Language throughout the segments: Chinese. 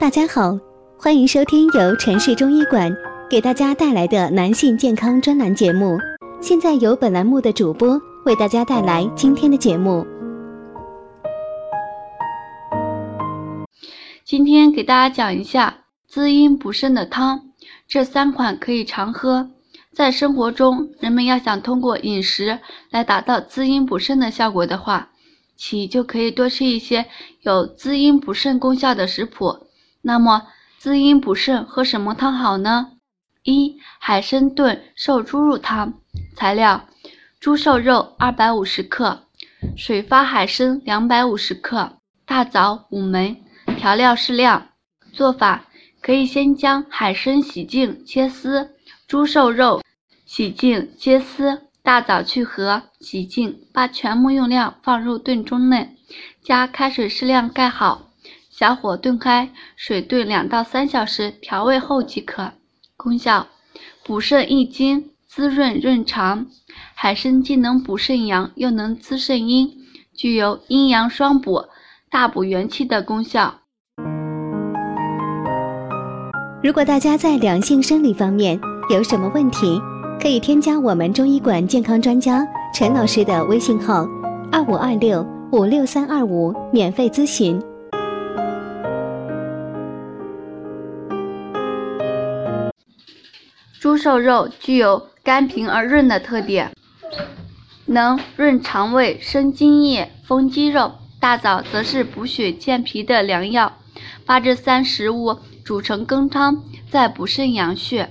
大家好，欢迎收听由城市中医馆给大家带来的男性健康专栏节目。现在由本栏目的主播为大家带来今天的节目。今天给大家讲一下滋阴补肾的汤，这三款可以常喝。在生活中，人们要想通过饮食来达到滋阴补肾的效果的话，其就可以多吃一些有滋阴补肾功效的食谱。那么，滋阴补肾喝什么汤好呢？一、海参炖瘦猪肉汤。材料：猪瘦肉二百五十克，水发海参两百五十克，大枣五枚。调料适量。做法：可以先将海参洗净切丝，猪瘦肉洗净切丝。大枣去核，洗净，把全部用料放入炖盅内，加开水适量盖好，小火炖开，水炖两到三小时，调味后即可。功效：补肾益精，滋润润肠。海参既能补肾阳，又能滋肾阴，具有阴阳双补、大补元气的功效。如果大家在两性生理方面有什么问题，可以添加我们中医馆健康专家陈老师的微信号：二五二六五六三二五，免费咨询。猪瘦肉具有甘平而润的特点，能润肠胃、生津液、丰肌肉；大枣则是补血健脾的良药。把这三食物煮成羹汤，再补肾养血。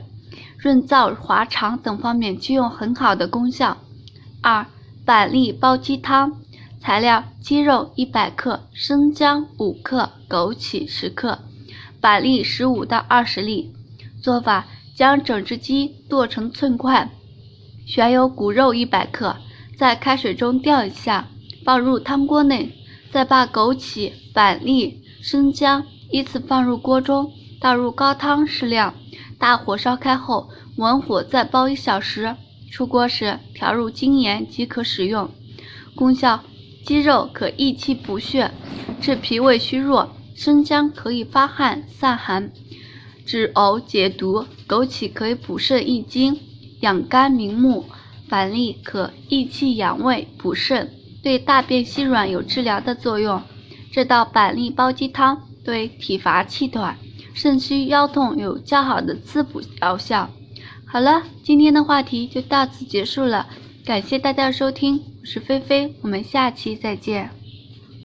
润燥滑肠等方面具有很好的功效。二、板栗煲鸡汤。材料：鸡肉一百克，生姜五克，枸杞十克，板栗十五到二十粒。做法：将整只鸡剁成寸块，选有骨肉一百克，在开水中吊一下，放入汤锅内，再把枸杞、板栗、生姜依次放入锅中，倒入高汤适量。大火烧开后，文火再煲一小时。出锅时调入精盐即可使用。功效：鸡肉可益气补血，治脾胃虚弱；生姜可以发汗散寒，治呕解毒；枸杞可以补肾益精，养肝明目；板栗可益气养胃，补肾，对大便稀软有治疗的作用。这道板栗煲鸡汤对体乏气短。肾虚腰痛有较好的滋补疗效。好了，今天的话题就到此结束了，感谢大家收听，我是菲菲，我们下期再见。